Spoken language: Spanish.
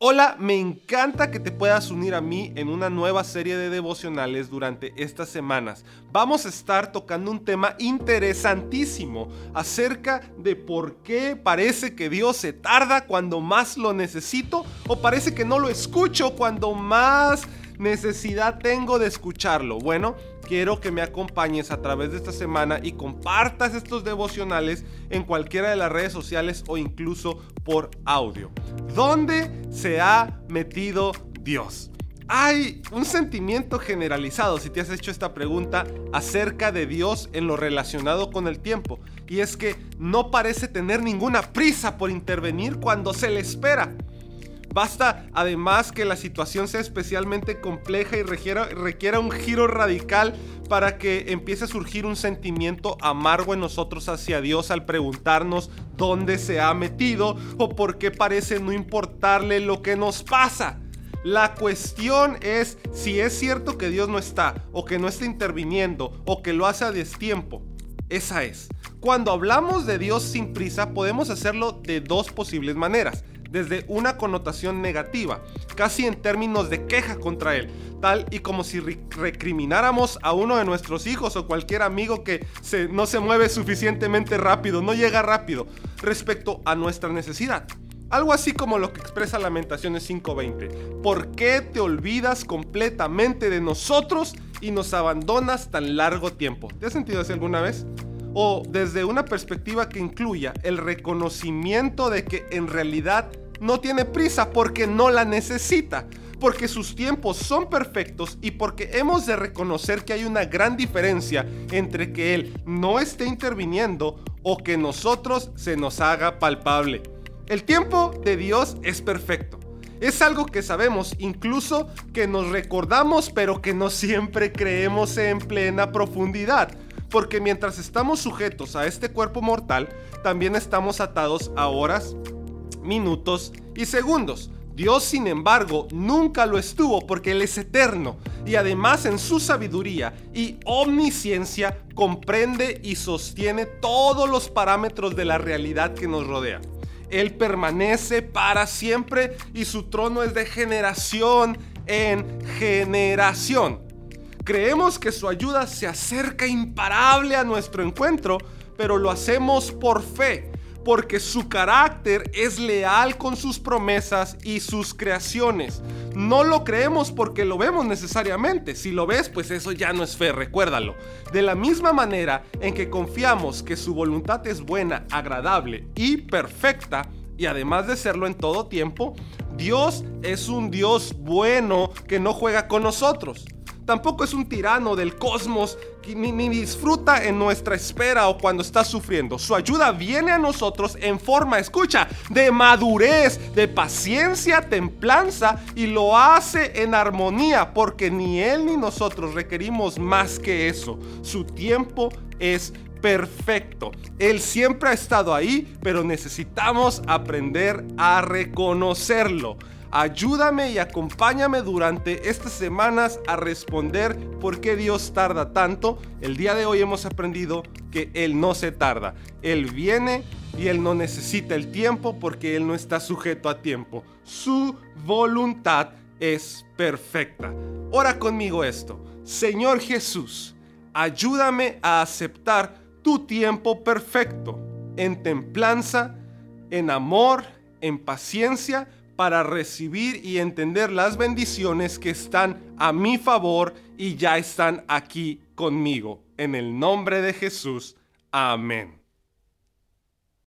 Hola, me encanta que te puedas unir a mí en una nueva serie de devocionales durante estas semanas. Vamos a estar tocando un tema interesantísimo acerca de por qué parece que Dios se tarda cuando más lo necesito o parece que no lo escucho cuando más necesidad tengo de escucharlo? Bueno, quiero que me acompañes a través de esta semana y compartas estos devocionales en cualquiera de las redes sociales o incluso por audio. ¿Dónde se ha metido Dios? Hay un sentimiento generalizado, si te has hecho esta pregunta, acerca de Dios en lo relacionado con el tiempo. Y es que no parece tener ninguna prisa por intervenir cuando se le espera. Basta además que la situación sea especialmente compleja y requiera, un giro radical para que empiece a surgir un sentimiento amargo en nosotros hacia Dios al preguntarnos dónde se ha metido o por qué parece no importarle lo que nos pasa. La cuestión es si es cierto que Dios no está o que no está interviniendo o que lo hace a destiempo. Esa es. Cuando hablamos de Dios sin prisa podemos hacerlo de dos posibles maneras desde una connotación negativa, casi en términos de queja contra él, tal y como si recrimináramos a uno de nuestros hijos o cualquier amigo que no se mueve suficientemente rápido, no llega rápido, respecto a nuestra necesidad. Algo así como lo que expresa Lamentaciones 5:20. ¿Por qué te olvidas completamente de nosotros y nos abandonas tan largo tiempo? ¿Te has sentido así alguna vez? O desde una perspectiva que incluya el reconocimiento de que en realidad no tiene prisa porque no la necesita, porque sus tiempos son perfectos y porque hemos de reconocer que hay una gran diferencia entre que Él no esté interviniendo o que nosotros se nos haga palpable. El tiempo de Dios es perfecto. Es algo que sabemos, incluso que nos recordamos, pero que no siempre creemos en plena profundidad porque mientras estamos sujetos a este cuerpo mortal, también estamos atados a horas, minutos y segundos. Dios, sin embargo, nunca lo estuvo porque Él es eterno y además en su sabiduría y omnisciencia comprende y sostiene todos los parámetros de la realidad que nos rodea. Él permanece para siempre y su trono es de generación en generación. Creemos que su ayuda se acerca imparable a nuestro encuentro, pero lo hacemos por fe, porque su carácter es leal con sus promesas y sus creaciones. No lo creemos porque lo vemos necesariamente. Si lo ves, pues eso ya no es fe, recuérdalo. De la misma manera en que confiamos que su voluntad es buena, agradable y perfecta, y además de serlo en todo tiempo, Dios es un Dios bueno que no juega con nosotros tampoco es un tirano del cosmos que ni, disfruta en nuestra espera o cuando está sufriendo. Su ayuda viene a nosotros en forma, escucha, de madurez, de paciencia, templanza y lo hace en armonía porque ni él ni nosotros requerimos más que eso. Su tiempo es perfecto. Él siempre ha estado ahí, pero necesitamos aprender a reconocerlo. Ayúdame y acompáñame durante estas semanas a responder por qué Dios tarda tanto. El día de hoy hemos aprendido que Él no se tarda. Él viene y Él no necesita el tiempo porque Él no está sujeto a tiempo. Su voluntad es perfecta. Ora conmigo esto. Señor Jesús, ayúdame a aceptar tu tiempo perfecto en templanza, en amor, en paciencia, para recibir y entender las bendiciones que están a mi favor y ya están aquí conmigo. En el nombre de Jesús. Amén.